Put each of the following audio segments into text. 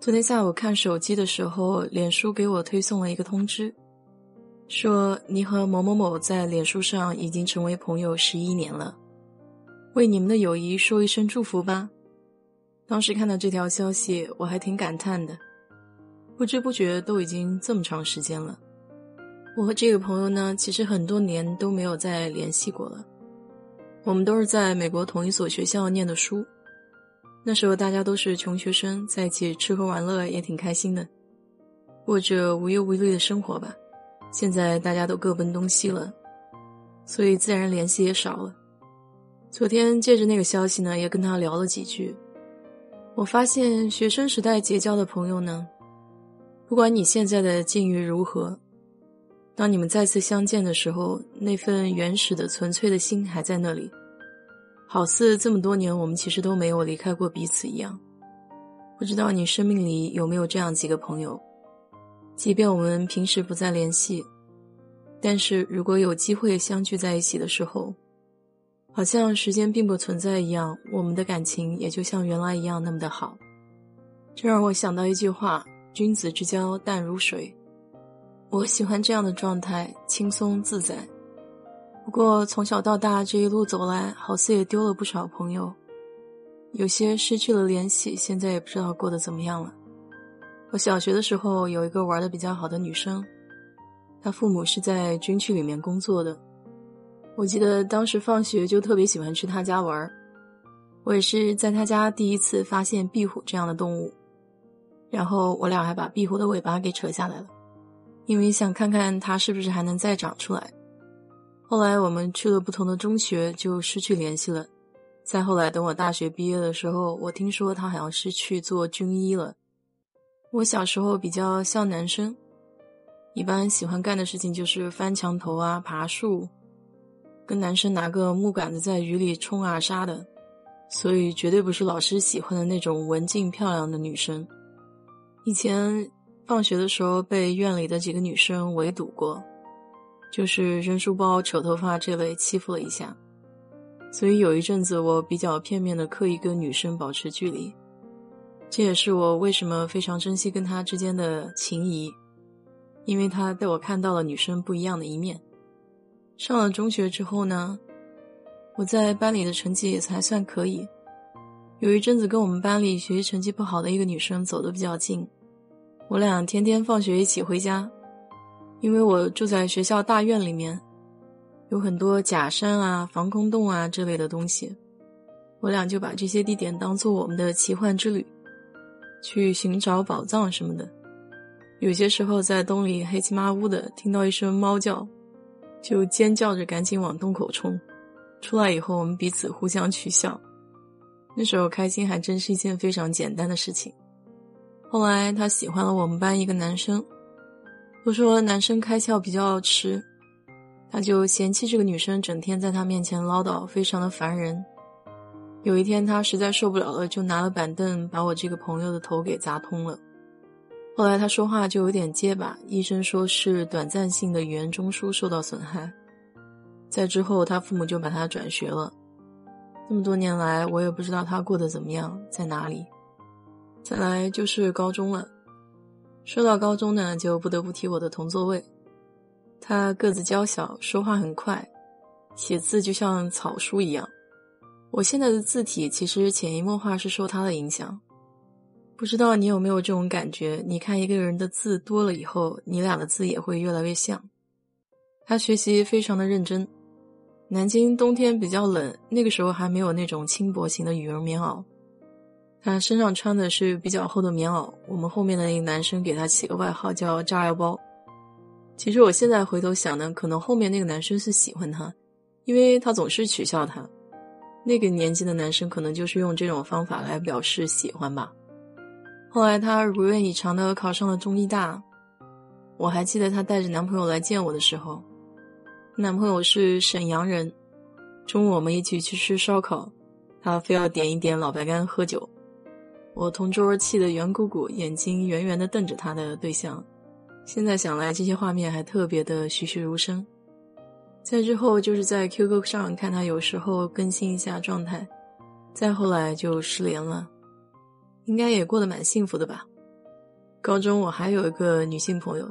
昨天下午看手机的时候，脸书给我推送了一个通知，说你和某某某在脸书上已经成为朋友十一年了，为你们的友谊说一声祝福吧。当时看到这条消息，我还挺感叹的，不知不觉都已经这么长时间了。我和这个朋友呢，其实很多年都没有再联系过了。我们都是在美国同一所学校念的书，那时候大家都是穷学生，在一起吃喝玩乐也挺开心的，过着无忧无虑的生活吧。现在大家都各奔东西了，所以自然联系也少了。昨天借着那个消息呢，也跟他聊了几句。我发现学生时代结交的朋友呢，不管你现在的境遇如何。当你们再次相见的时候，那份原始的、纯粹的心还在那里，好似这么多年我们其实都没有离开过彼此一样。不知道你生命里有没有这样几个朋友，即便我们平时不再联系，但是如果有机会相聚在一起的时候，好像时间并不存在一样，我们的感情也就像原来一样那么的好。这让我想到一句话：“君子之交淡如水。”我喜欢这样的状态，轻松自在。不过从小到大这一路走来，好似也丢了不少朋友，有些失去了联系，现在也不知道过得怎么样了。我小学的时候有一个玩的比较好的女生，她父母是在军区里面工作的。我记得当时放学就特别喜欢去她家玩，我也是在她家第一次发现壁虎这样的动物，然后我俩还把壁虎的尾巴给扯下来了。因为想看看它是不是还能再长出来。后来我们去了不同的中学，就失去联系了。再后来，等我大学毕业的时候，我听说他好像是去做军医了。我小时候比较像男生，一般喜欢干的事情就是翻墙头啊、爬树，跟男生拿个木杆子在雨里冲啊杀的，所以绝对不是老师喜欢的那种文静漂亮的女生。以前。放学的时候被院里的几个女生围堵过，就是扔书包、扯头发这类欺负了一下，所以有一阵子我比较片面的刻意跟女生保持距离，这也是我为什么非常珍惜跟她之间的情谊，因为她带我看到了女生不一样的一面。上了中学之后呢，我在班里的成绩也才算可以，有一阵子跟我们班里学习成绩不好的一个女生走得比较近。我俩天天放学一起回家，因为我住在学校大院里面，有很多假山啊、防空洞啊之类的东西。我俩就把这些地点当做我们的奇幻之旅，去寻找宝藏什么的。有些时候在洞里黑漆麻乌的，听到一声猫叫，就尖叫着赶紧往洞口冲。出来以后，我们彼此互相取笑。那时候开心还真是一件非常简单的事情。后来他喜欢了我们班一个男生，都说男生开窍比较迟，他就嫌弃这个女生整天在他面前唠叨，非常的烦人。有一天他实在受不了了，就拿了板凳把我这个朋友的头给砸通了。后来他说话就有点结巴，医生说是短暂性的语言中枢受到损害。在之后他父母就把他转学了。这么多年来，我也不知道他过得怎么样，在哪里。再来就是高中了。说到高中呢，就不得不提我的同座位。他个子娇小，说话很快，写字就像草书一样。我现在的字体其实潜移默化是受他的影响。不知道你有没有这种感觉？你看一个人的字多了以后，你俩的字也会越来越像。他学习非常的认真。南京冬天比较冷，那个时候还没有那种轻薄型的羽绒棉袄。他身上穿的是比较厚的棉袄，我们后面的那个男生给他起个外号叫“炸药包”。其实我现在回头想呢，可能后面那个男生是喜欢他，因为他总是取笑他。那个年纪的男生可能就是用这种方法来表示喜欢吧。后来她如愿以偿的考上了中医大。我还记得她带着男朋友来见我的时候，男朋友是沈阳人。中午我们一起去吃烧烤，他非要点一点老白干喝酒。我同桌气得圆鼓鼓，眼睛圆圆的瞪着他的对象。现在想来，这些画面还特别的栩栩如生。再之后，就是在 QQ 上看他有时候更新一下状态。再后来就失联了，应该也过得蛮幸福的吧。高中我还有一个女性朋友，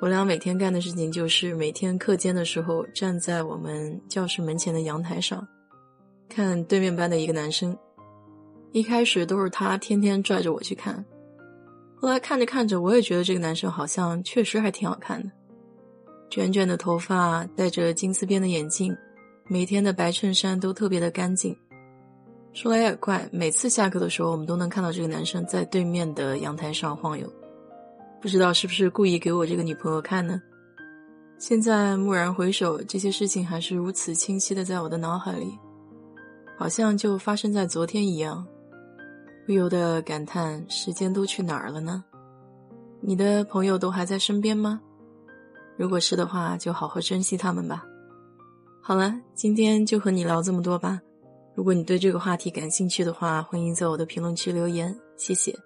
我俩每天干的事情就是每天课间的时候站在我们教室门前的阳台上，看对面班的一个男生。一开始都是他天天拽着我去看，后来看着看着，我也觉得这个男生好像确实还挺好看的，卷卷的头发，戴着金丝边的眼镜，每天的白衬衫都特别的干净。说来也怪，每次下课的时候，我们都能看到这个男生在对面的阳台上晃悠，不知道是不是故意给我这个女朋友看呢？现在蓦然回首，这些事情还是如此清晰的在我的脑海里，好像就发生在昨天一样。不由得感叹：时间都去哪儿了呢？你的朋友都还在身边吗？如果是的话，就好好珍惜他们吧。好了，今天就和你聊这么多吧。如果你对这个话题感兴趣的话，欢迎在我的评论区留言，谢谢。